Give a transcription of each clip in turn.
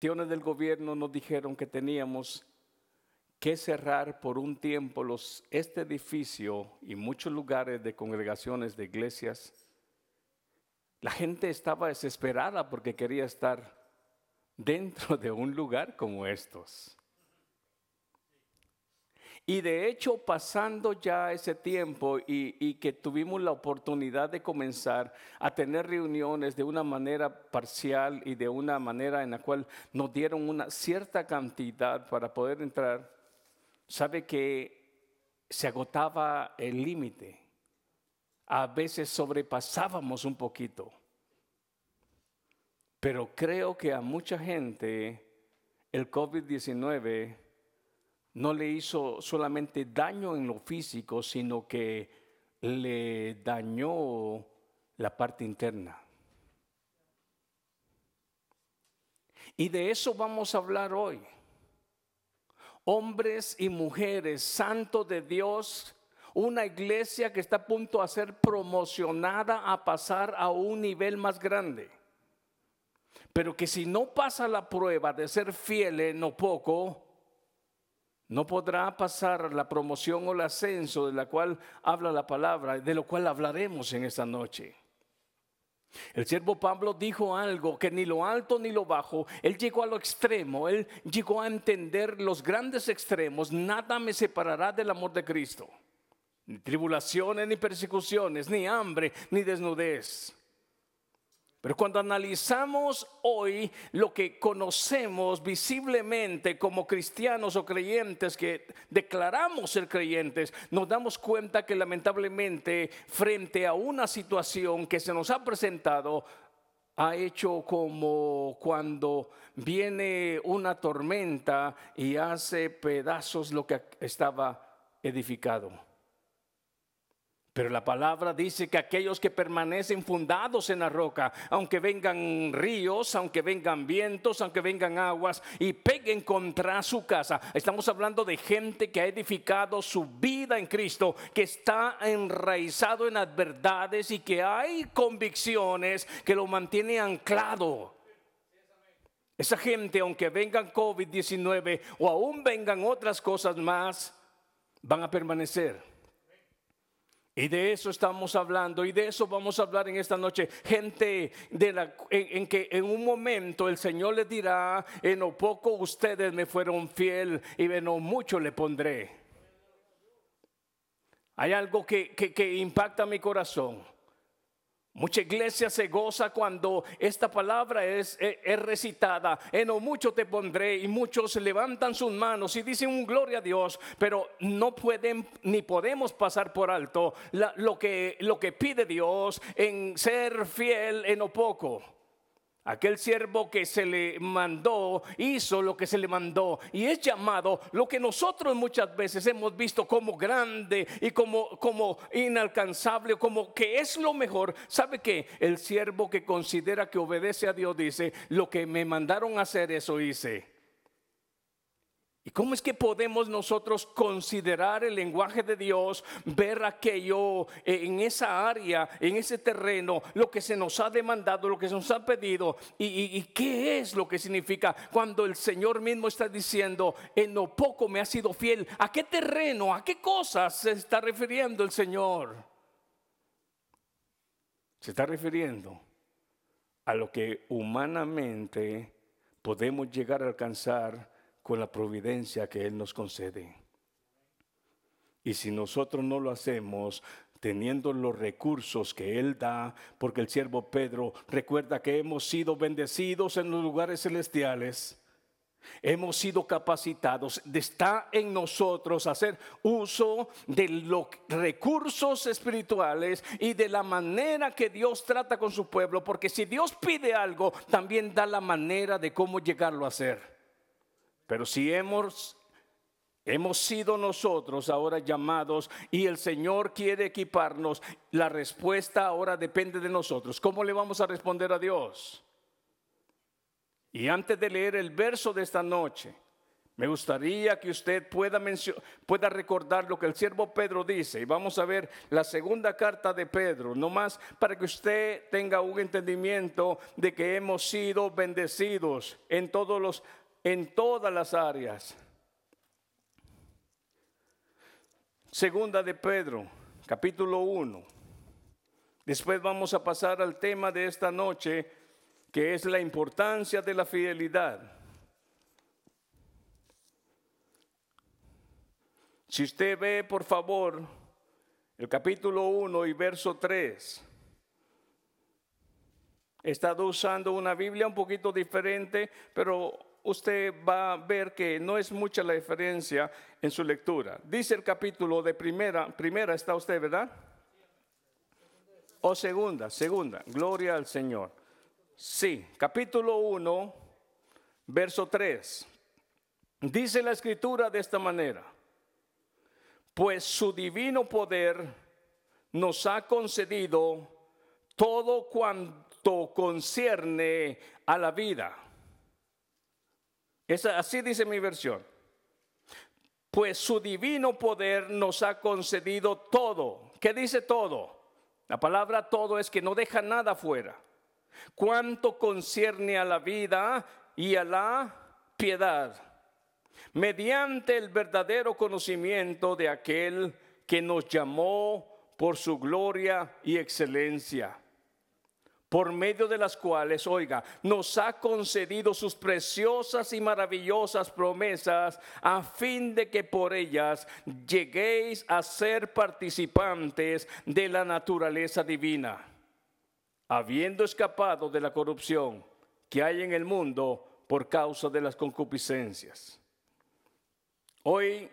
del gobierno nos dijeron que teníamos que cerrar por un tiempo los, este edificio y muchos lugares de congregaciones de iglesias. La gente estaba desesperada porque quería estar dentro de un lugar como estos. Y de hecho, pasando ya ese tiempo y, que tuvimos la oportunidad de comenzar a tener reuniones de una manera parcial y de una manera en la cual nos dieron una cierta cantidad para poder entrar, sabe que se agotaba el límite. A veces sobrepasábamos un poquito. Pero creo que a mucha gente el COVID-19 no le hizo solamente daño en lo físico, sino que le dañó la parte interna. Y de eso vamos a hablar hoy. Hombres y mujeres santos de Dios, una iglesia que está a punto de ser promocionada a pasar a un nivel más grande. Pero que si no pasa la prueba de ser fiel en lo poco, no podrá pasar la promoción o el ascenso de la cual habla la palabra, de lo cual hablaremos en esta noche. El siervo Pablo dijo algo que ni lo alto ni lo bajo, él llegó a lo extremo, él llegó a entender los grandes extremos, nada me separará del amor de Cristo, ni tribulaciones, ni persecuciones, ni hambre, ni desnudez. Pero cuando analizamos hoy lo que conocemos visiblemente como cristianos o creyentes que declaramos ser creyentes, nos damos cuenta que lamentablemente frente a una situación que se nos ha presentado, ha hecho como cuando viene una tormenta y hace pedazos lo que estaba edificado. Pero la palabra dice que aquellos que permanecen fundados en la roca, aunque vengan ríos, aunque vengan vientos, aunque vengan aguas y peguen contra su casa, estamos hablando de gente que ha edificado su vida en Cristo, que está enraizado en las verdades y que hay convicciones que lo mantienen anclado. Esa gente, aunque vengan COVID-19 o aún vengan otras cosas más, van a permanecer. Y de eso estamos hablando y de eso vamos a hablar en esta noche. Gente de la, en, que en un momento el Señor les dirá, en lo poco ustedes me fueron fiel y en lo mucho le pondré. Hay algo que, que impacta mi corazón. Mucha iglesia se goza cuando esta palabra es, recitada. En lo mucho te pondré y muchos levantan sus manos y dicen un gloria a Dios, pero no pueden ni podemos pasar por alto lo, que, lo que pide Dios en ser fiel en lo poco. Aquel siervo que se le mandó hizo lo que se le mandó y es llamado lo que nosotros muchas veces hemos visto como grande y como, como inalcanzable, como que es lo mejor. ¿Sabe que el siervo que considera que obedece a Dios dice, lo que me mandaron a hacer eso hice? ¿Y cómo es que podemos nosotros considerar el lenguaje de Dios, ver aquello en esa área, en ese terreno, lo que se nos ha demandado, lo que se nos ha pedido? ¿Y, qué es lo que significa cuando el Señor mismo está diciendo, en lo poco me ha sido fiel? ¿A qué terreno, a qué cosas se está refiriendo el Señor? Se está refiriendo a lo que humanamente podemos llegar a alcanzar con la providencia que Él nos concede. Y si nosotros no lo hacemos, teniendo los recursos que Él da, porque el siervo Pedro recuerda que hemos sido bendecidos en los lugares celestiales, hemos sido capacitados, está en nosotros hacer uso de los recursos espirituales y de la manera que Dios trata con su pueblo, porque si Dios pide algo, también da la manera de cómo llegarlo a hacer. Pero si hemos Hemos sido nosotros ahora llamados y el Señor quiere equiparnos. La respuesta ahora depende de nosotros. ¿Cómo le vamos a responder a Dios? Y antes de leer el verso de esta noche, Me gustaría que usted pueda, pueda recordar lo que el siervo Pedro dice. Y vamos a ver la segunda carta de Pedro, nomás para que usted tenga un entendimiento de que hemos sido bendecidos en, todos los, en todas las áreas. Segunda de Pedro, capítulo 1. Después vamos a pasar al tema de esta noche, que es la importancia de la fidelidad. Si usted ve, por favor, el capítulo 1 y verso 3, he estado usando una Biblia un poquito diferente, pero usted va a ver que no es mucha la diferencia en su lectura. Dice el capítulo de primera, primera está usted, ¿verdad? O segunda, segunda, gloria al Señor. Sí, capítulo 1, verso 3. Dice la escritura de esta manera pues su divino poder nos ha concedido todo cuanto concierne a la vida. Así dice mi versión. Pues su divino poder nos ha concedido todo. ¿Qué dice todo? La palabra todo es que no deja nada fuera. Cuanto concierne a la vida y a la piedad mediante el verdadero conocimiento de aquel que nos llamó por su gloria y excelencia, por medio de las cuales, oiga, nos ha concedido sus preciosas y maravillosas promesas, a fin de que por ellas lleguéis a ser participantes de la naturaleza divina, habiendo escapado de la corrupción que hay en el mundo por causa de las concupiscencias. Hoy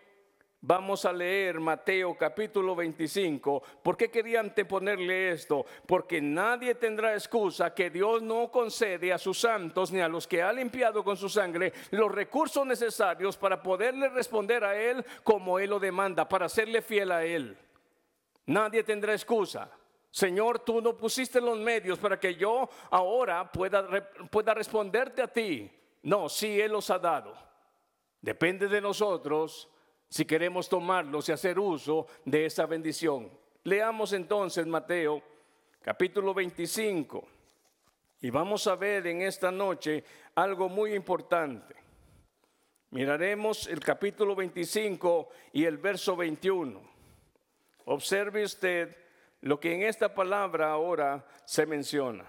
vamos a leer Mateo capítulo 25. ¿Por qué quería anteponerle esto? Porque nadie tendrá excusa que Dios no concede a sus santos ni a los que ha limpiado con su sangre los recursos necesarios para poderle responder a Él como Él lo demanda, para serle fiel a Él. Nadie tendrá excusa. Señor, tú no pusiste los medios para que yo ahora pueda, pueda responderte a ti. No, sí, Él los ha dado. Depende de nosotros si queremos tomarlos y hacer uso de esa bendición. Leamos entonces Mateo capítulo 25 y vamos a ver en esta noche algo muy importante. Miraremos el capítulo 25 y el verso 21. Observe usted lo que en esta palabra ahora se menciona.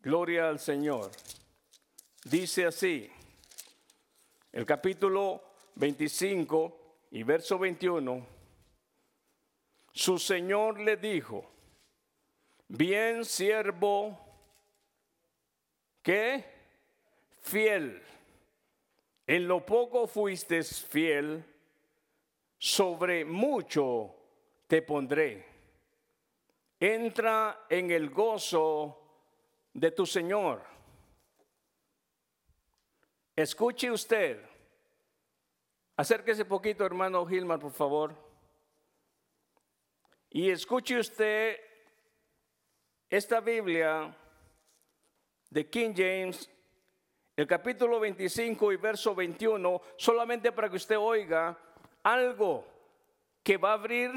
Gloria al Señor. Dice así el capítulo 25 y verso 21, su Señor le dijo, bien siervo, que fiel, en lo poco fuiste fiel, sobre mucho te pondré. Entra en el gozo de tu Señor. Escuche usted. Acérquese poquito, hermano Gilmar, por favor. Y escuche usted esta Biblia de King James, el capítulo 25 y verso 21, solamente para que usted oiga algo que va a abrir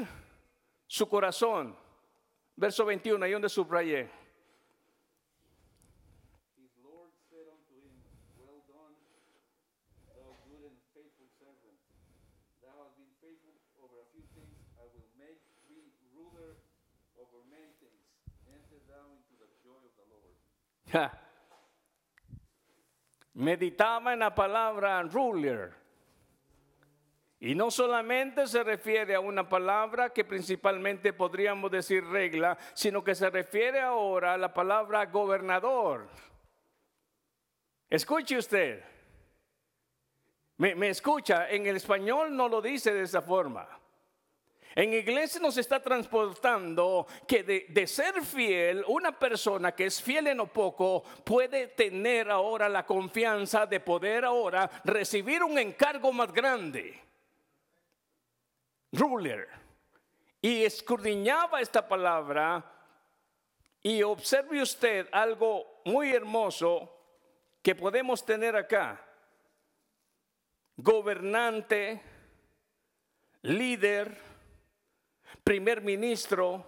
su corazón. Verso 21, ahí donde subrayé. Meditaba en la palabra ruler. Y no solamente se refiere a una palabra que principalmente podríamos decir regla, sino que se refiere ahora a la palabra gobernador. Escuche usted. Me, me, escucha, en el español no lo dice de esa forma. En iglesia nos está transportando que de, ser fiel, una persona que es fiel en lo poco puede tener ahora la confianza de poder ahora recibir un encargo más grande. Ruler. Y escudriñaba esta palabra y observe usted algo muy hermoso que podemos tener acá. gobernante, líder, primer ministro,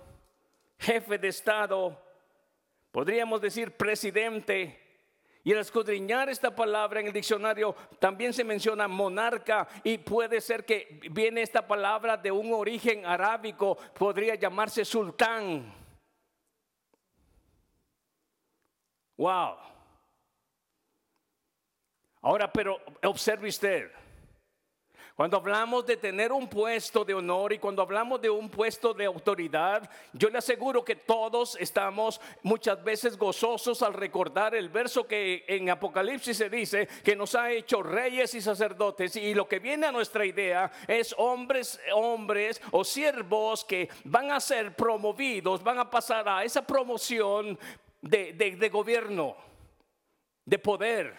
jefe de Estado, podríamos decir presidente. Y al escudriñar esta palabra en el diccionario también se menciona monarca y puede ser que viene esta palabra de un origen arábico, podría llamarse sultán. Wow. Ahora, pero observe usted. Cuando hablamos de tener un puesto de honor y cuando hablamos de un puesto de autoridad, yo le aseguro que todos estamos muchas veces gozosos al recordar el verso que en Apocalipsis se dice que nos ha hecho reyes y sacerdotes y lo que viene a nuestra idea es hombres, hombres o siervos que van a ser promovidos, van a pasar a esa promoción de, de gobierno, de poder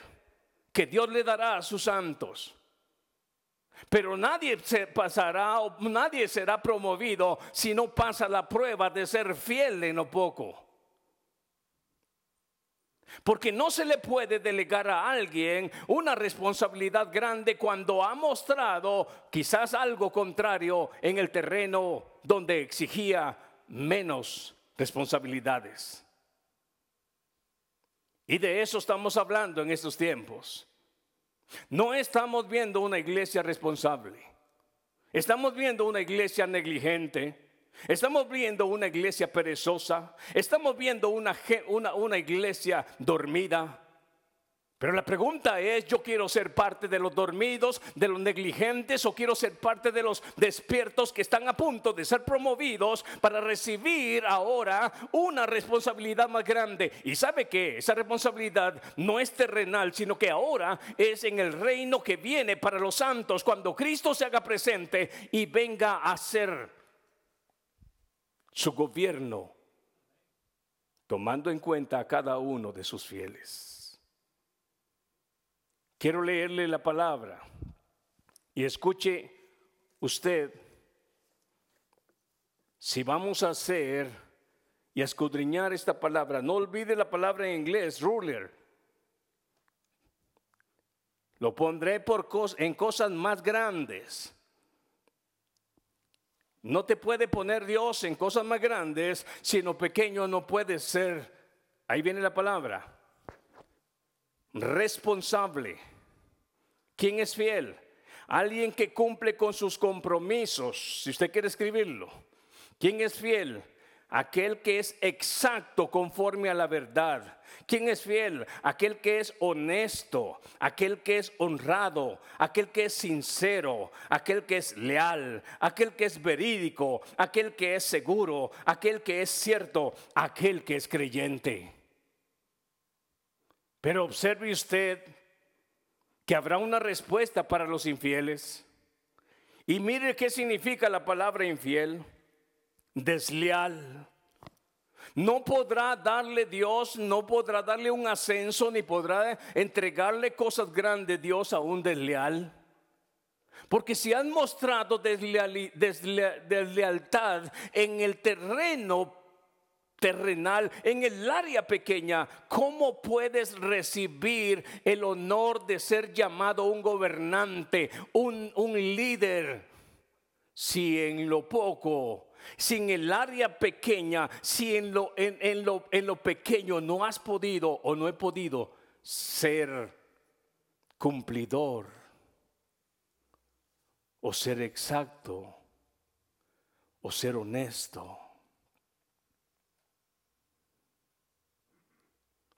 que Dios le dará a sus santos. Pero nadie se pasará nadie será promovido si no pasa la prueba de ser fiel en lo poco. Porque no se le puede delegar a alguien una responsabilidad grande cuando ha mostrado quizás algo contrario en el terreno donde exigía menos responsabilidades. Y de eso estamos hablando en estos tiempos. No estamos viendo una iglesia responsable. Estamos viendo una iglesia negligente. Estamos viendo una iglesia perezosa. Estamos viendo una, una, iglesia dormida. Pero la pregunta es, ¿yo quiero ser parte de los dormidos, de los negligentes o quiero ser parte de los despiertos que están a punto de ser promovidos para recibir ahora una responsabilidad más grande? Y sabe que esa responsabilidad no es terrenal, sino que ahora es en el reino que viene para los santos cuando Cristo se haga presente y venga a ser su gobierno, tomando en cuenta a cada uno de sus fieles. Quiero leerle la palabra y escuche usted si vamos a hacer y escudriñar esta palabra. No olvide la palabra en inglés, ruler. Lo pondré por en cosas más grandes. No te puede poner Dios en cosas más grandes, sino pequeño no puede ser. Ahí viene la palabra responsable. ¿Quién es fiel? Alguien que cumple con sus compromisos, si usted quiere escribirlo. ¿Quién es fiel? Aquel que es exacto conforme a la verdad. ¿Quién es fiel? Aquel que es honesto, aquel que es honrado, aquel que es sincero, aquel que es leal, aquel que es verídico, aquel que es seguro, aquel que es cierto, aquel que es creyente. Pero observe usted que habrá una respuesta para los infieles. Y mire qué significa la palabra infiel. Desleal. No podrá darle Dios, no podrá darle un ascenso, ni podrá entregarle cosas grandes Dios a un desleal. Porque si han mostrado deslealtad en el terreno terrenal, en el área pequeña, ¿cómo puedes recibir el honor de ser llamado un gobernante, un, líder? Si en lo poco, si en el área pequeña, si en lo, en, lo, en lo pequeño no has podido o no he podido ser cumplidor o ser exacto o ser honesto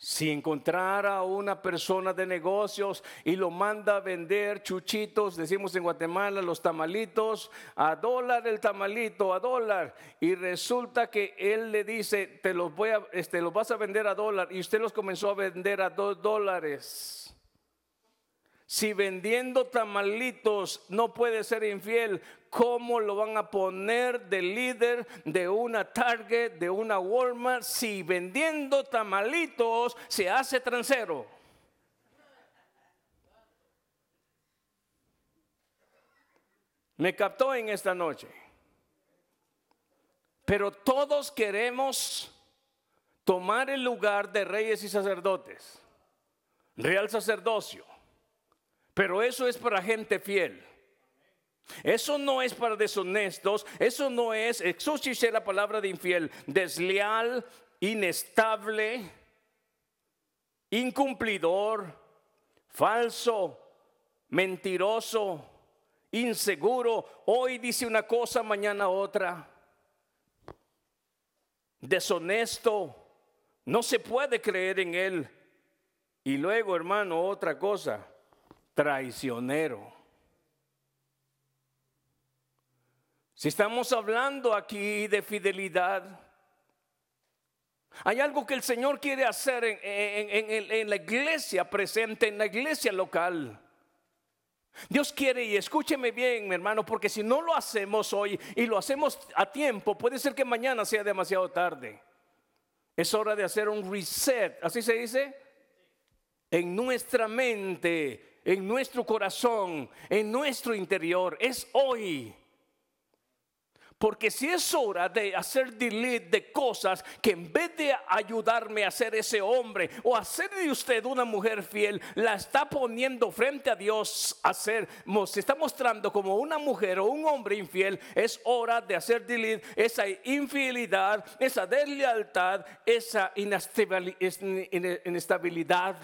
Si encontrara a una persona de negocios y lo manda a vender chuchitos, decimos en Guatemala los tamalitos, a dólar el tamalito, a dólar, y resulta que él le dice, te los voy a, este, los vas a vender a dólar, y usted los comenzó a vender a dos dólares. Si vendiendo tamalitos no puede ser infiel, ¿cómo lo van a poner de líder de una Target, de una Walmart? Si vendiendo tamalitos se hace transero. Me captó en esta noche. Pero todos queremos tomar el lugar de reyes y sacerdotes, real sacerdocio Pero eso es para gente fiel. Eso no es para deshonestos, eso no es, exorcise la palabra de infiel, desleal, inestable, incumplidor, falso, mentiroso, inseguro. Hoy dice una cosa, mañana otra. Deshonesto, no se puede creer en él. Y luego, hermano, otra cosa, traicionero. Si estamos hablando aquí de fidelidad, hay algo que el Señor quiere hacer en, la iglesia presente, en la iglesia local. Dios quiere, y escúcheme bien, mi hermano, porque si no lo hacemos hoy y lo hacemos a tiempo, puede ser que mañana sea demasiado tarde. Es hora de hacer un reset, así se dice, en nuestra mente, en nuestro corazón, en nuestro interior. Es hoy. Porque si es hora de hacer delete de cosas que en vez de ayudarme a ser ese hombre o hacer de usted una mujer fiel, la está poniendo frente a Dios a ser, se está mostrando como una mujer o un hombre infiel, es hora de hacer delete esa infidelidad, esa deslealtad, esa inestabilidad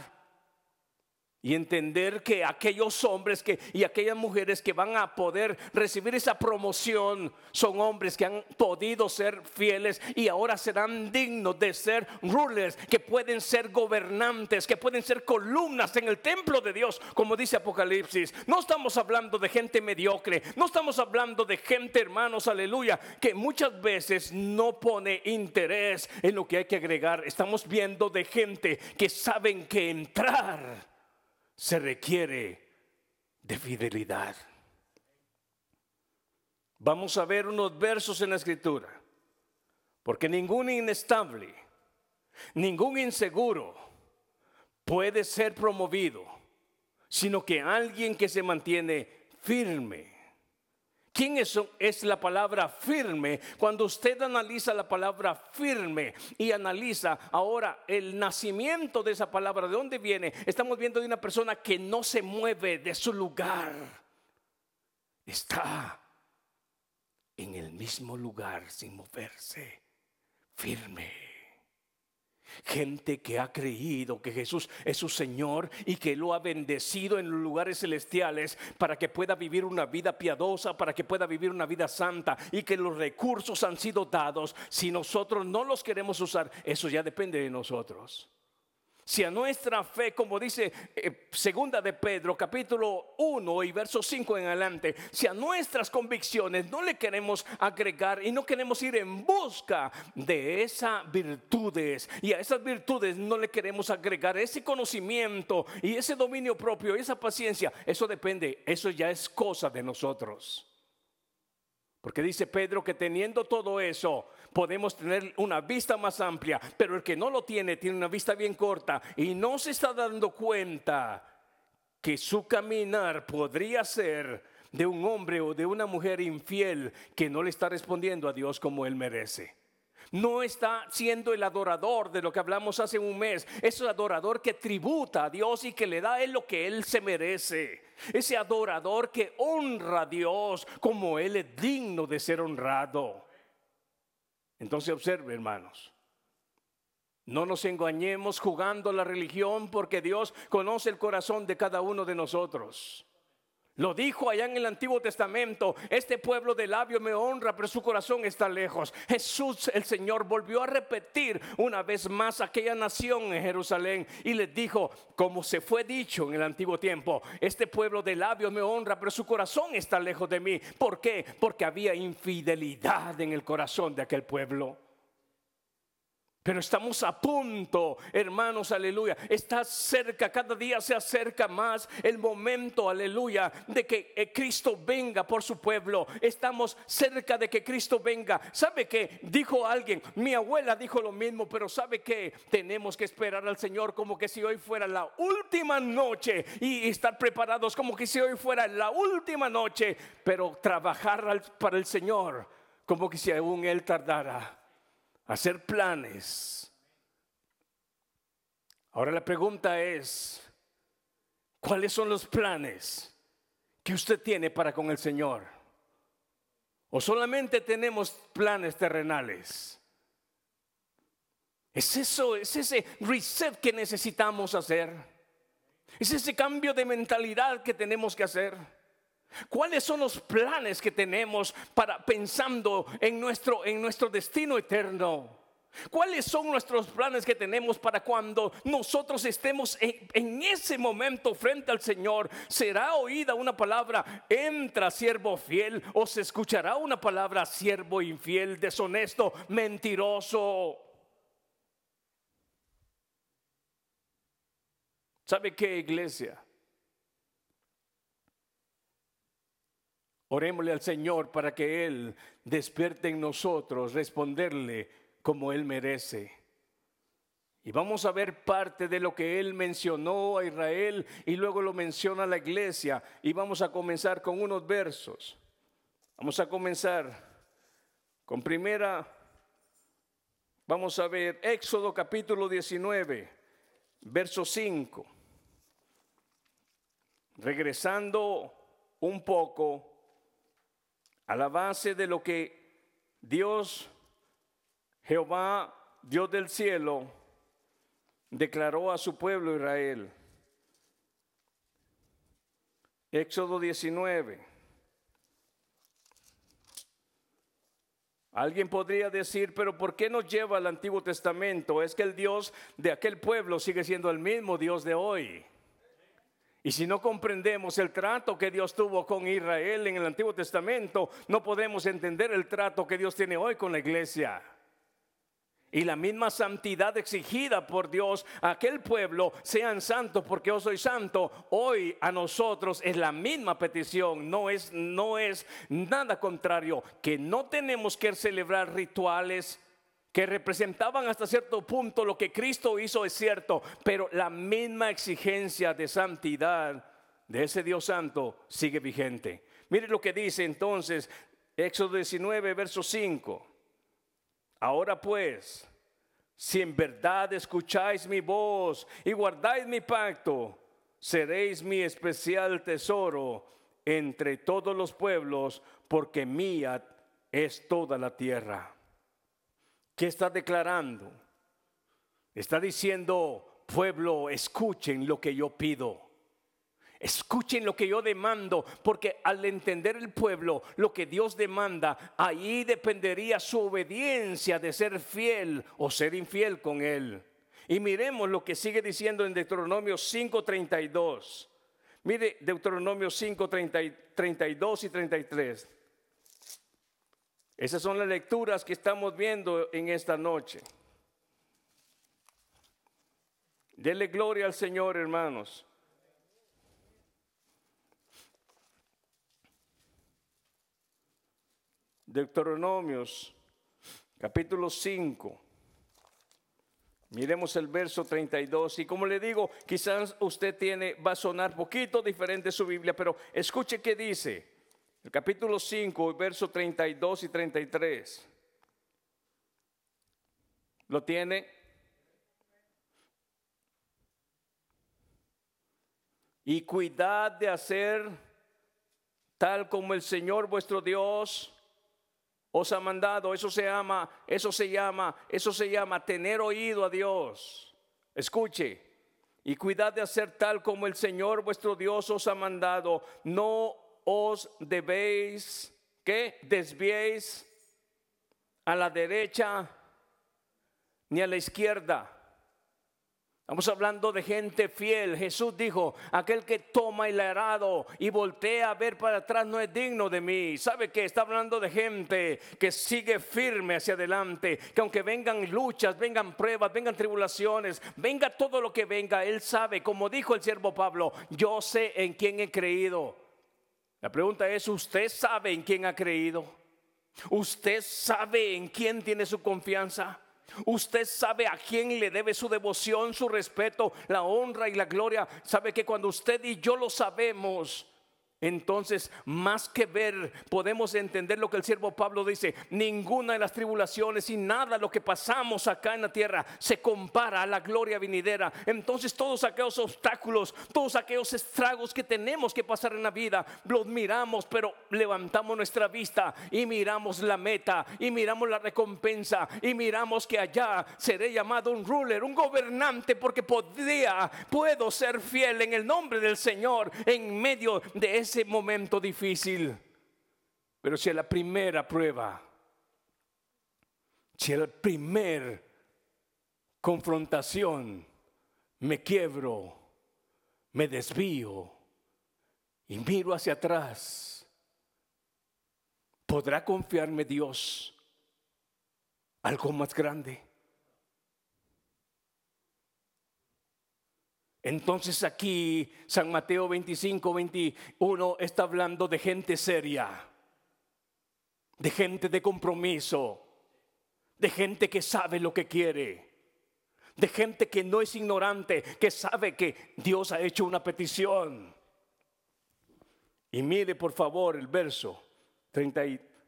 y entender que aquellos hombres que, y aquellas mujeres que van a poder recibir esa promoción son hombres que han podido ser fieles y ahora serán dignos de ser rulers, que pueden ser gobernantes, que pueden ser columnas en el templo de Dios, como dice Apocalipsis. No estamos hablando de gente mediocre, no estamos hablando de gente, hermanos, aleluya, que muchas veces no pone interés en lo que hay que agregar. Estamos viendo de gente que saben que entrar se requiere de fidelidad. Vamos a ver unos versos en la escritura, porque ningún inestable, ningún inseguro puede ser promovido, sino que alguien que se mantiene firme ¿Quién es, la palabra firme? Cuando usted analiza la palabra firme y analiza ahora el nacimiento de esa palabra, ¿de dónde viene? Estamos viendo de una persona que no se mueve de su lugar. Está en el mismo lugar sin moverse, firme. Gente que ha creído que Jesús es su Señor y que lo ha bendecido en los lugares celestiales para que pueda vivir una vida piadosa, para que pueda vivir una vida santa y que los recursos han sido dados. Si nosotros no los queremos usar, eso ya depende de nosotros. Si a nuestra fe, como dice eh, segunda de Pedro, capítulo 1 y verso 5 en adelante, si a nuestras convicciones no le queremos agregar y no queremos ir en busca de esas virtudes y a esas virtudes no le queremos agregar ese conocimiento y ese dominio propio y esa paciencia, eso depende, eso ya es cosa de nosotros. Porque dice Pedro que teniendo todo eso, podemos tener una vista más amplia, pero el que no lo tiene tiene una vista bien corta y no se está dando cuenta que su caminar podría ser de un hombre o de una mujer infiel que no le está respondiendo a Dios como él merece. No está siendo el adorador de lo que hablamos hace un mes. Es el adorador que tributa a Dios y que le da lo que él se merece. Ese adorador que honra a Dios como él es digno de ser honrado. Entonces observe, hermanos. No nos engañemos jugando la religión porque Dios conoce el corazón de cada uno de nosotros. Lo dijo allá en el Antiguo Testamento, este pueblo de labio me honra, pero su corazón está lejos. Jesús el Señor volvió a repetir una vez más aquella nación en Jerusalén y les dijo, como se fue dicho en el antiguo tiempo, este pueblo de labio me honra, pero su corazón está lejos de mí. ¿Por qué? Porque había infidelidad en el corazón de aquel pueblo. Pero estamos a punto, hermanos, aleluya. Está cerca, cada día se acerca más el momento, aleluya, de que eh, Cristo venga por su pueblo. Estamos cerca de que Cristo venga. ¿Sabe qué? Dijo alguien, mi abuela dijo lo mismo, pero ¿sabe qué? Tenemos que esperar al Señor como que si hoy fuera la última noche y estar preparados como que si hoy fuera la última noche, pero trabajar para el Señor como que si aún Él tardara hacer planes. Ahora la pregunta es, ¿Cuáles son los planes que usted tiene para con el Señor? ¿O solamente tenemos planes terrenales? Es eso, es ese reset que necesitamos hacer. Es ese cambio de mentalidad que tenemos que hacer. ¿Cuáles son los planes que tenemos para pensando en nuestro en nuestro destino eterno? ¿Cuáles son nuestros planes que tenemos para cuando nosotros estemos en, ese momento frente al Señor? ¿Será oída una palabra, entra siervo fiel? ¿O se escuchará una palabra, siervo infiel, deshonesto, mentiroso? ¿Sabe qué iglesia? Orémosle al Señor para que Él despierte en nosotros responderle como Él merece. Y vamos a ver parte de lo que Él mencionó a Israel y luego lo menciona a la iglesia. Y vamos a comenzar con unos versos. Vamos a comenzar con primera, vamos a ver Éxodo capítulo 19, verso 5. Regresando un poco a la base de lo que Dios Jehová, Dios del cielo, declaró a su pueblo Israel. Éxodo 19. Alguien podría decir, pero ¿por qué nos lleva al Antiguo Testamento? Es que el Dios de aquel pueblo sigue siendo el mismo Dios de hoy. Y si no comprendemos el trato que Dios tuvo con Israel en el Antiguo Testamento, no podemos entender el trato que Dios tiene hoy con la iglesia. Y la misma santidad exigida por Dios a aquel pueblo, sean santos porque yo soy santo, hoy a nosotros es la misma petición, no es, no es nada contrario, que no tenemos que celebrar rituales que representaban hasta cierto punto lo que Cristo hizo es cierto, pero la misma exigencia de santidad de ese Dios santo sigue vigente. Mire lo que dice entonces Éxodo 19, verso 5. Ahora pues, si en verdad escucháis mi voz y guardáis mi pacto, seréis mi especial tesoro entre todos los pueblos, porque mía es toda la tierra. ¿Qué está declarando? Está diciendo, pueblo, escuchen lo que yo pido. Escuchen lo que yo demando, porque al entender el pueblo lo que Dios demanda, ahí dependería su obediencia de ser fiel o ser infiel con Él. Y miremos lo que sigue diciendo en Deuteronomio 5:32. Mire Deuteronomio 5, 32 y 33. Esas son las lecturas que estamos viendo en esta noche. Dele gloria al Señor, hermanos. Deuteronomios, capítulo 5. Miremos el verso 32 y como le digo, quizás usted tiene, va a sonar poquito diferente su Biblia, pero escuche qué dice. El capítulo 5, verso 32 y 33. ¿Lo tiene? Y cuidad de hacer tal como el Señor vuestro Dios os ha mandado, eso se llama, eso se llama, eso se llama tener oído a Dios. Escuche, y cuidad de hacer tal como el Señor vuestro Dios os ha mandado. No os debéis, que desviéis a la derecha ni a la izquierda Estamos hablando de gente fiel. Jesús dijo, aquel que toma el arado y voltea a ver para atrás no es digno de mí. ¿Sabe que Está hablando de gente que sigue firme hacia adelante, que aunque vengan luchas, vengan pruebas, vengan tribulaciones, venga todo lo que venga, Él sabe, como dijo el siervo Pablo, yo sé en quién he creído. La pregunta es, ¿usted sabe en quién ha creído? ¿Usted sabe en quién tiene su confianza? Usted sabe a quién le debe su devoción, su respeto, la honra y la gloria. Sabe que cuando usted y yo lo sabemos, Entonces, más que ver, podemos entender lo que el siervo Pablo dice. Ninguna de las tribulaciones y nada lo que pasamos acá en la tierra se compara a la gloria venidera. Entonces, todos aquellos obstáculos, todos aquellos estragos que tenemos que pasar en la vida, los miramos, pero levantamos nuestra vista y miramos la meta y miramos la recompensa y miramos que allá seré llamado un ruler, un gobernante, porque podría, puedo ser fiel en el nombre del Señor en medio de ese ese momento difícil. Pero si es la primera prueba, si es la primera confrontación, me quiebro, me desvío y miro hacia atrás, ¿podrá confiarme Dios algo más grande? Entonces aquí San Mateo 25, 21 está hablando de gente seria, de gente de compromiso, de gente que sabe lo que quiere, de gente que no es ignorante, que sabe que Dios ha hecho una petición. Y mire por favor el verso 30,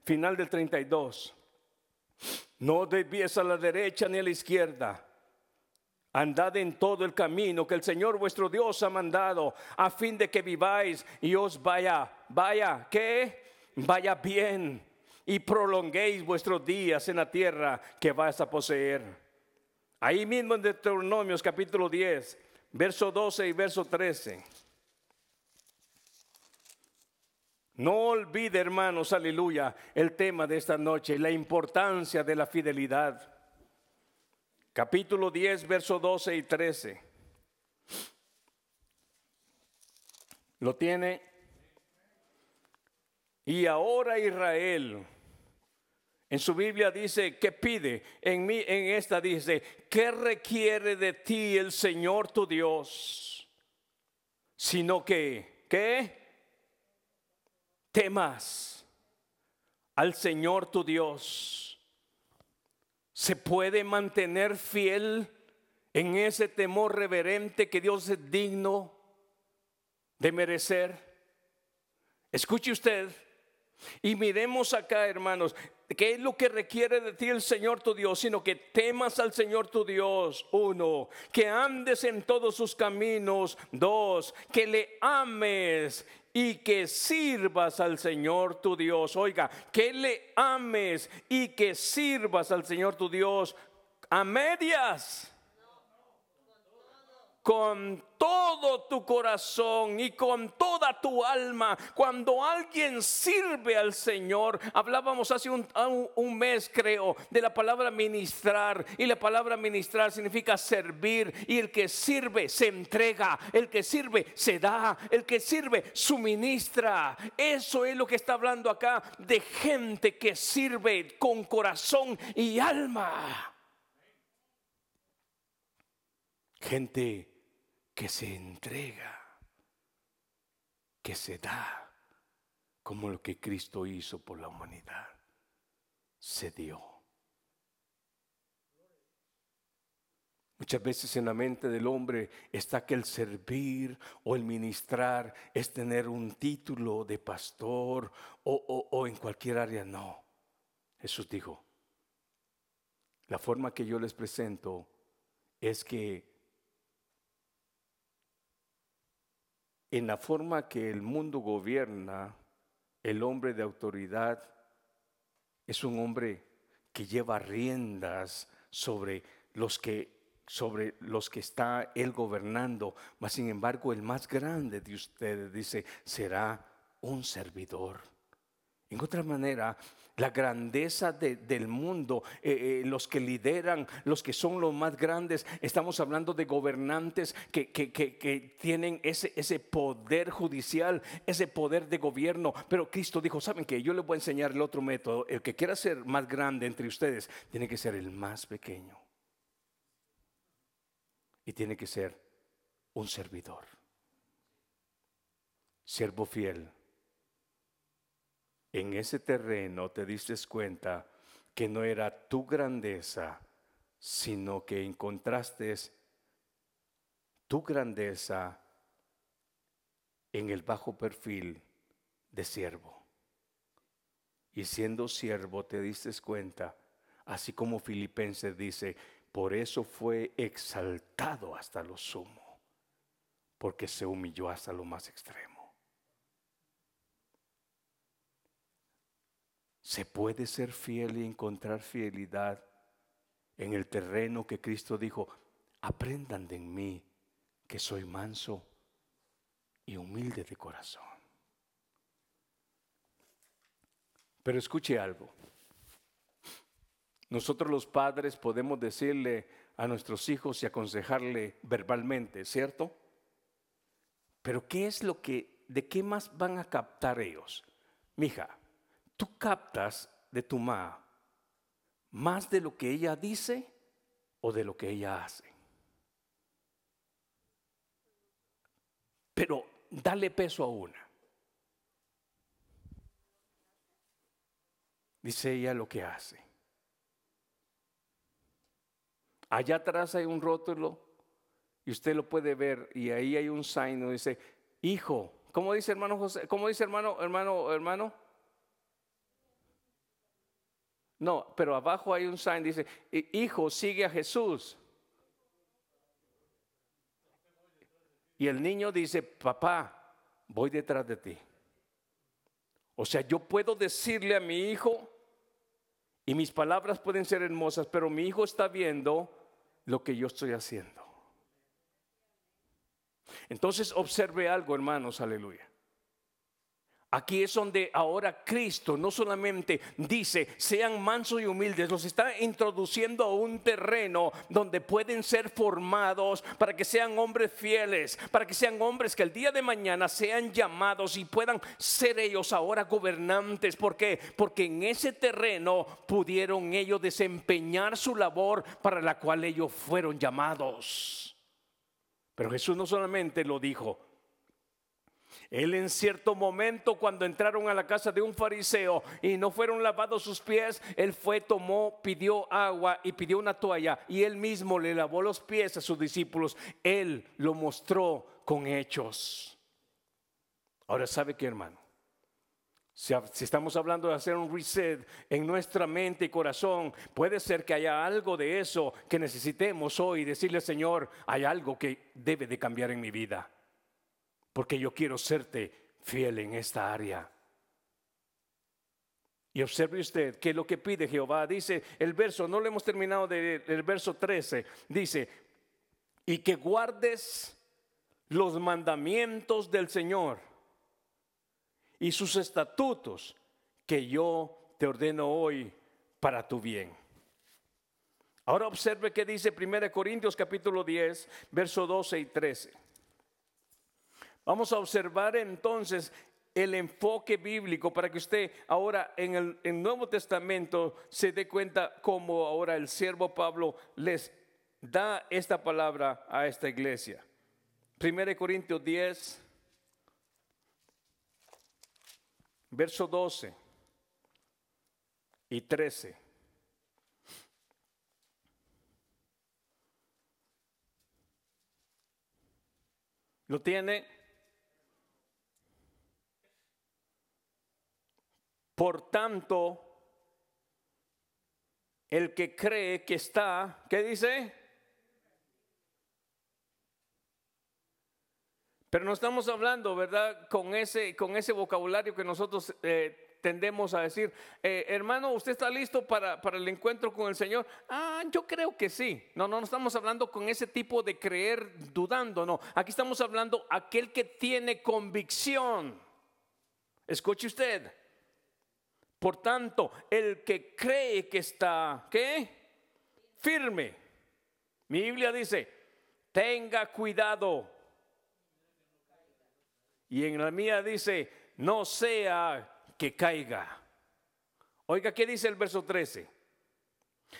final del 32. No desvíes a la derecha ni a la izquierda Andad en todo el camino que el Señor vuestro Dios ha mandado, a fin de que viváis y os vaya, vaya, que vaya bien y prolonguéis vuestros días en la tierra que vais a poseer. Ahí mismo en Deuteronomios capítulo 10, verso 12 y verso 13. No olvide, hermanos, aleluya, el tema de esta noche, la importancia de la fidelidad capítulo 10, verso 12 y 13. ¿Lo tiene? Y ahora Israel, en su Biblia dice, ¿qué pide? En, mí, en esta dice, ¿qué requiere de ti el Señor tu Dios? Sino que, ¿qué? Temas al Señor tu Dios se puede mantener fiel en ese temor reverente que Dios es digno de merecer. Escuche usted y miremos acá, hermanos, ¿Qué es lo que requiere de ti el Señor tu Dios? Sino que temas al Señor tu Dios. Uno, que andes en todos sus caminos. Dos, que le ames y que sirvas al Señor tu Dios. Oiga, que le ames y que sirvas al Señor tu Dios a medias con todo tu corazón y con toda tu alma. Cuando alguien sirve al Señor, hablábamos hace un, mes, creo, de la palabra ministrar. Y la palabra ministrar significa servir. Y el que sirve se entrega. El que sirve se da. El que sirve suministra. Eso es lo que está hablando acá de gente que sirve con corazón y alma. Gente que se entrega, que se da, como lo que Cristo hizo por la humanidad. Se dio. Muchas veces en la mente del hombre está que el servir o el ministrar es tener un título de pastor o, o, en cualquier área. No. Jesús dijo, la forma que yo les presento es que en la forma que el mundo gobierna, el hombre de autoridad es un hombre que lleva riendas sobre los que sobre los que está él gobernando, mas sin embargo el más grande de ustedes dice será un servidor. En otra manera, la grandeza del mundo, eh, eh, los que lideran, los que son los más grandes, estamos hablando de gobernantes que, tienen ese, ese poder judicial, ese poder de gobierno. Pero Cristo dijo, ¿saben que Yo les voy a enseñar el otro método. El que quiera ser más grande entre ustedes, tiene que ser el más pequeño. Y tiene que ser un servidor. Siervo fiel en ese terreno te diste cuenta que no era tu grandeza, sino que encontraste tu grandeza en el bajo perfil de siervo. Y siendo siervo te diste cuenta, así como Filipenses dice, por eso fue exaltado hasta lo sumo, porque se humilló hasta lo más extremo. Se puede ser fiel y encontrar fidelidad en el terreno que Cristo dijo, aprendan de mí que soy manso y humilde de corazón. Pero escuche algo. Nosotros los padres podemos decirle a nuestros hijos y aconsejarle verbalmente, ¿cierto? Pero ¿qué es lo que, de qué más van a captar ellos? Mija, tú captas de tu mamá más de lo que ella dice o de lo que ella hace. Pero dale peso a una. Dice ella lo que hace. Allá atrás hay un rótulo y usted lo puede ver y ahí hay un signo dice, hijo, ¿cómo dice hermano José? ¿Cómo dice hermano, hermano, hermano? No, pero abajo hay un sign dice, hijo, sigue a Jesús. Y el niño dice, papá, voy detrás de ti. O sea, yo puedo decirle a mi hijo, y mis palabras pueden ser hermosas, pero mi hijo está viendo lo que yo estoy haciendo. Entonces observe algo, hermanos, aleluya. Aquí es donde ahora Cristo no solamente dice, sean mansos y humildes, los está introduciendo a un terreno donde pueden ser formados para que sean hombres fieles, para que sean hombres que el día de mañana sean llamados y puedan ser ellos ahora gobernantes. ¿Por qué? Porque en ese terreno pudieron ellos desempeñar su labor para la cual ellos fueron llamados. Pero Jesús no solamente lo dijo, él en cierto momento cuando entraron a la casa de un fariseo y no fueron lavados sus pies, él fue, tomó, pidió agua y pidió una toalla y él mismo le lavó los pies a sus discípulos. Él lo mostró con hechos. Ahora sabe qué hermano. Si, estamos hablando de hacer un reset en nuestra mente y corazón, puede ser que haya algo de eso que necesitemos hoy. Decirle, Señor, hay algo que debe de cambiar en mi vida porque yo quiero serte fiel en esta área. Y observe usted que lo que pide Jehová, dice el verso, no lo hemos terminado del verso 13, dice, y que guardes los mandamientos del Señor y sus estatutos que yo te ordeno hoy para tu bien. Ahora observe que dice 1 Corintios capítulo 10, verso 12 y 13. Vamos a observar entonces el enfoque bíblico para que usted ahora en el, Nuevo Testamento se dé cuenta cómo ahora el siervo Pablo les da esta palabra a esta iglesia. 1 Corintios 10, verso 12 y 13. ¿Lo tiene? Por tanto, el que cree que está, ¿qué dice? Pero no estamos hablando, ¿verdad? Con ese, con ese vocabulario que nosotros eh, tendemos a decir, eh, hermano, ¿usted está listo para, para, el encuentro con el Señor? Ah, yo creo que sí. No, no, no estamos hablando con ese tipo de creer dudando, no. Aquí estamos hablando aquel que tiene convicción. Escuche usted. Por tanto, el que cree que está, ¿qué? Firme. Mi Biblia dice, tenga cuidado. Y en la mía dice, no sea que caiga. Oiga, ¿qué dice el verso 13?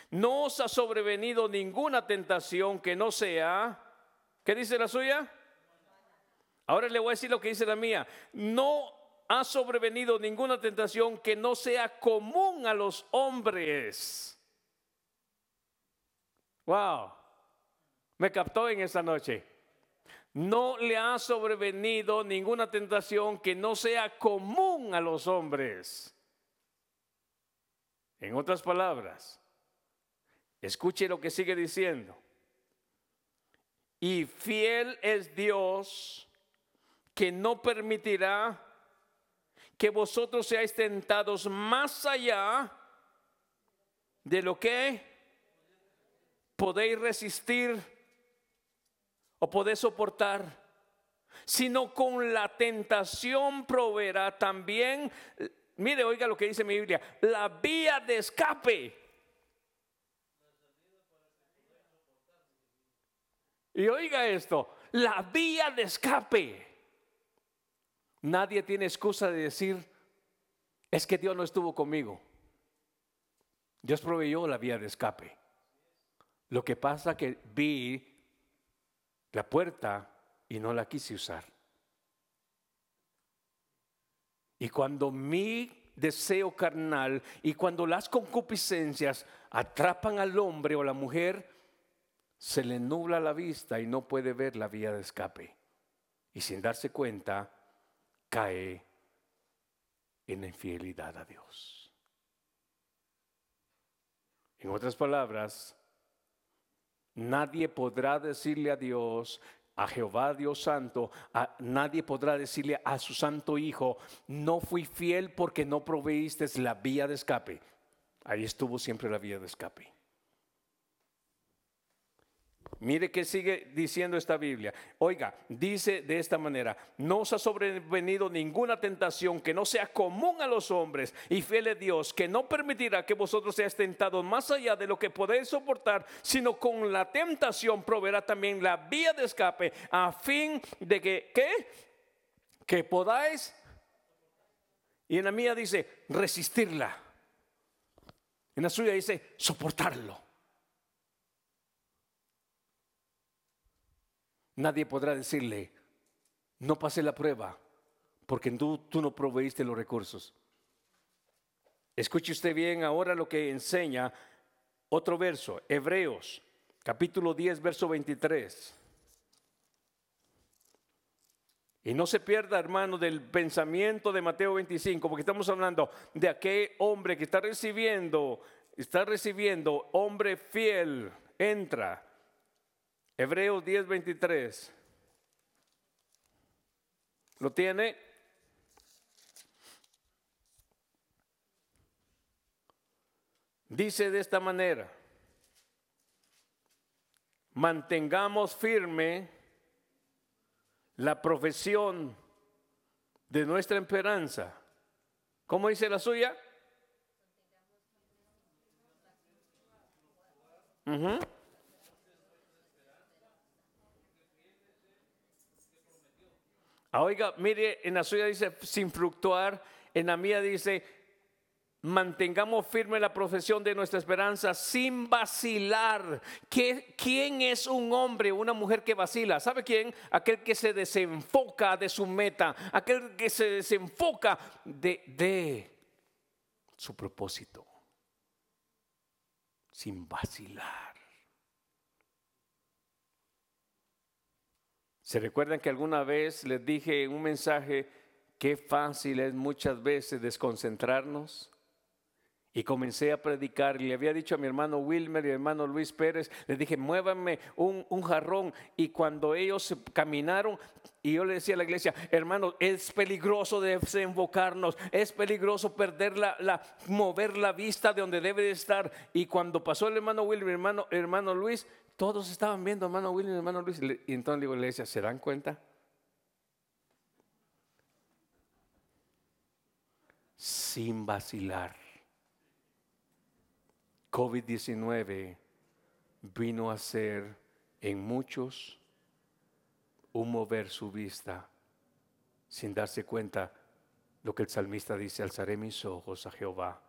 No os ha sobrevenido ninguna tentación que no sea, ¿qué dice la suya? Ahora le voy a decir lo que dice la mía. No ha sobrevenido ninguna tentación que no sea común a los hombres. Wow, me captó en esta noche. no le ha sobrevenido ninguna tentación que no sea común a los hombres. En otras palabras, escuche lo que sigue diciendo. Y fiel es Dios que no permitirá que vosotros seáis tentados más allá de lo que podéis resistir o podéis soportar, sino con la tentación proveerá también, mire, oiga lo que dice mi Biblia, la vía de escape. Y oiga esto, la vía de escape. Nadie tiene excusa de decir, es que Dios no estuvo conmigo. Dios proveyó la vía de escape. Lo que pasa que vi la puerta y no la quise usar. Y cuando mi deseo carnal y cuando las concupiscencias atrapan al hombre o la mujer, se le nubla la vista y no puede ver la vía de escape. Y sin darse cuenta, cae en infidelidad a Dios. En otras palabras, nadie podrá decirle a Dios, a Jehová Dios Santo, a, nadie podrá decirle a su Santo Hijo, no fui fiel porque no proveíste la vía de escape. Ahí estuvo siempre la vía de escape. Mire que sigue diciendo esta Biblia. Oiga, dice de esta manera, no os ha sobrevenido ninguna tentación que no sea común a los hombres y fiel a Dios, que no permitirá que vosotros seáis tentados más allá de lo que podéis soportar, sino con la tentación proveerá también la vía de escape a fin de que, ¿qué? Que podáis. Y en la mía dice, resistirla. En la suya dice, soportarlo. Nadie podrá decirle, no pasé la prueba porque tú, tú no proveíste los recursos. Escuche usted bien ahora lo que enseña otro verso, Hebreos capítulo 10, verso 23. Y no se pierda, hermano, del pensamiento de Mateo 25, porque estamos hablando de aquel hombre que está recibiendo, está recibiendo, hombre fiel, entra, Hebreos 10:23. ¿Lo tiene? Dice de esta manera, mantengamos firme la profesión de nuestra esperanza. ¿Cómo dice la suya? Oiga, mire, en la suya dice sin fluctuar, en la mía dice mantengamos firme la profesión de nuestra esperanza sin vacilar. ¿Quién es un hombre o una mujer que vacila? ¿Sabe quién? Aquel que se desenfoca de su meta, aquel que se desenfoca de, de su propósito, sin vacilar. ¿Se recuerdan que alguna vez les dije en un mensaje qué fácil es muchas veces desconcentrarnos? Y comencé a predicar y le había dicho a mi hermano Wilmer y mi hermano Luis Pérez, les dije, muévanme un, jarrón. Y cuando ellos caminaron, y yo le decía a la iglesia, hermano, es peligroso desenfocarnos, es peligroso perder la, mover la vista de donde debe de estar. Y cuando pasó el hermano Wilmer hermano, hermano Luis, todos estaban viendo hermano William hermano Luis. Y entonces digo, le decía, ¿se dan cuenta? Sin vacilar. COVID-19 vino a ser en muchos un mover su vista sin darse cuenta lo que el salmista dice, alzaré mis ojos a Jehová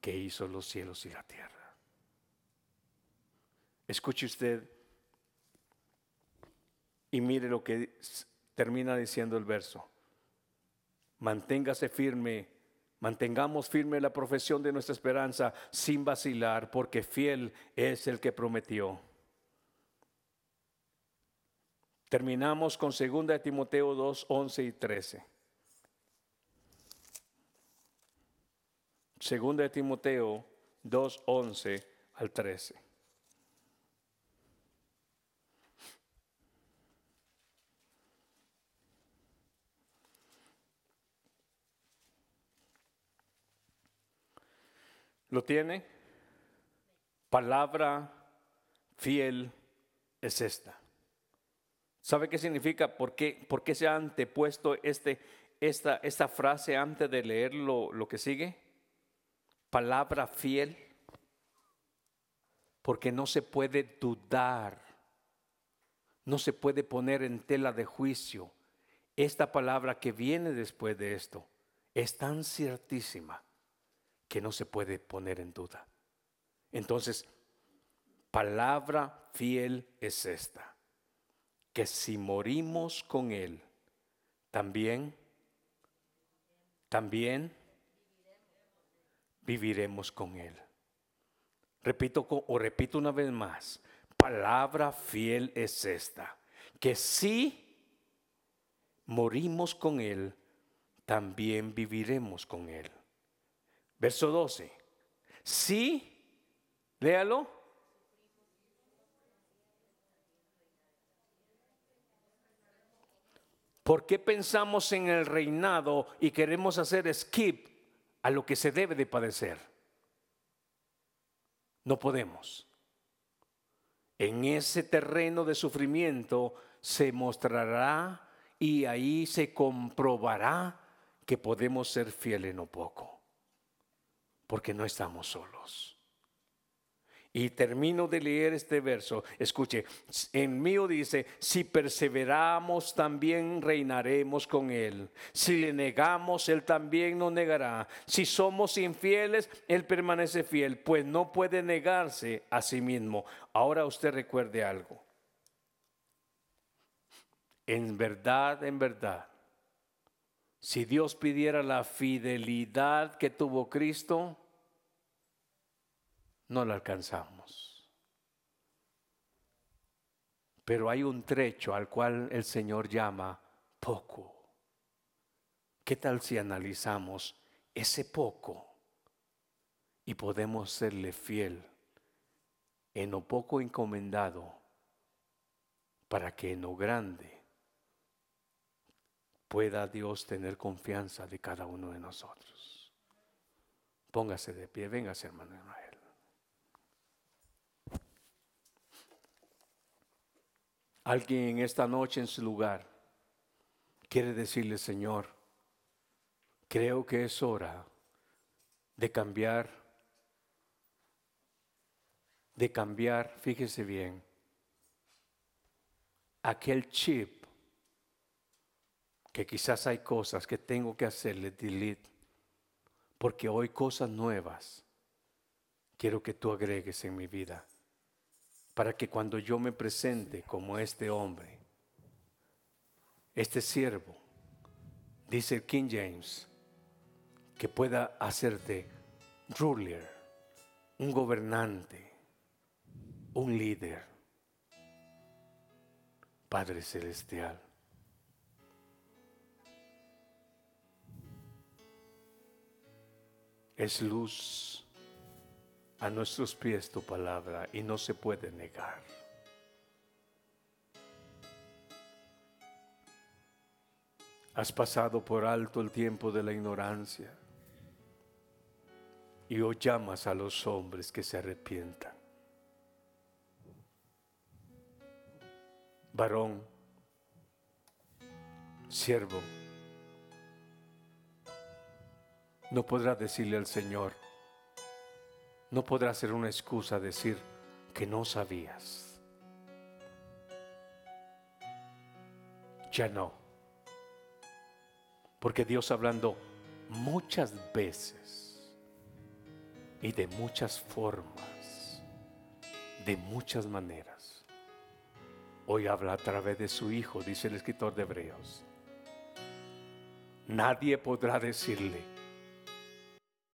que hizo los cielos y la tierra. Escuche usted y mire lo que termina diciendo el verso. Manténgase firme, mantengamos firme la profesión de nuestra esperanza sin vacilar, porque fiel es el que prometió. Terminamos con 2 de Timoteo 2, 11 y 13. Segunda de Timoteo 2, 11 al 13. ¿Lo tiene? Palabra fiel es esta. ¿Sabe qué significa? ¿Por qué, por qué se ha antepuesto este, esta, esta frase antes de leer lo, lo que sigue? Palabra fiel. Porque no se puede dudar. No se puede poner en tela de juicio. Esta palabra que viene después de esto es tan ciertísima que no se puede poner en duda. Entonces, palabra fiel es esta, que si morimos con Él, también, también viviremos con Él. Repito o repito una vez más, palabra fiel es esta, que si morimos con Él, también viviremos con Él. Verso 12. Si, léalo. ¿Por qué pensamos en el reinado y queremos hacer skip a lo que se debe de padecer? No podemos. En ese terreno de sufrimiento se mostrará y ahí se comprobará que podemos ser fieles no poco porque no estamos solos. Y termino de leer este verso. Escuche, en mío dice, si perseveramos también reinaremos con Él. Si le negamos, Él también nos negará. Si somos infieles, Él permanece fiel, pues no puede negarse a sí mismo. Ahora usted recuerde algo. En verdad, en verdad, si Dios pidiera la fidelidad que tuvo Cristo, no la alcanzamos. Pero hay un trecho al cual el Señor llama poco. ¿Qué tal si analizamos ese poco y podemos serle fiel en lo poco encomendado para que en lo grande pueda Dios tener confianza de cada uno de nosotros. Póngase de pie, véngase hermano Israel. Alguien en esta noche en su lugar quiere decirle, Señor, creo que es hora de cambiar, de cambiar, fíjese bien, aquel chip que quizás hay cosas que tengo que hacerle delete, porque hoy cosas nuevas quiero que tú agregues en mi vida, para que cuando yo me presente como este hombre, este siervo, dice el King James, que pueda hacerte ruler, un gobernante, un líder, Padre Celestial. Es luz a nuestros pies tu palabra y no se puede negar. Has pasado por alto el tiempo de la ignorancia y hoy llamas a los hombres que se arrepientan. Varón, siervo, no podrá decirle al Señor, no podrá ser una excusa decir que no sabías. Ya no. Porque Dios hablando muchas veces y de muchas formas, de muchas maneras, hoy habla a través de su Hijo, dice el escritor de Hebreos. Nadie podrá decirle,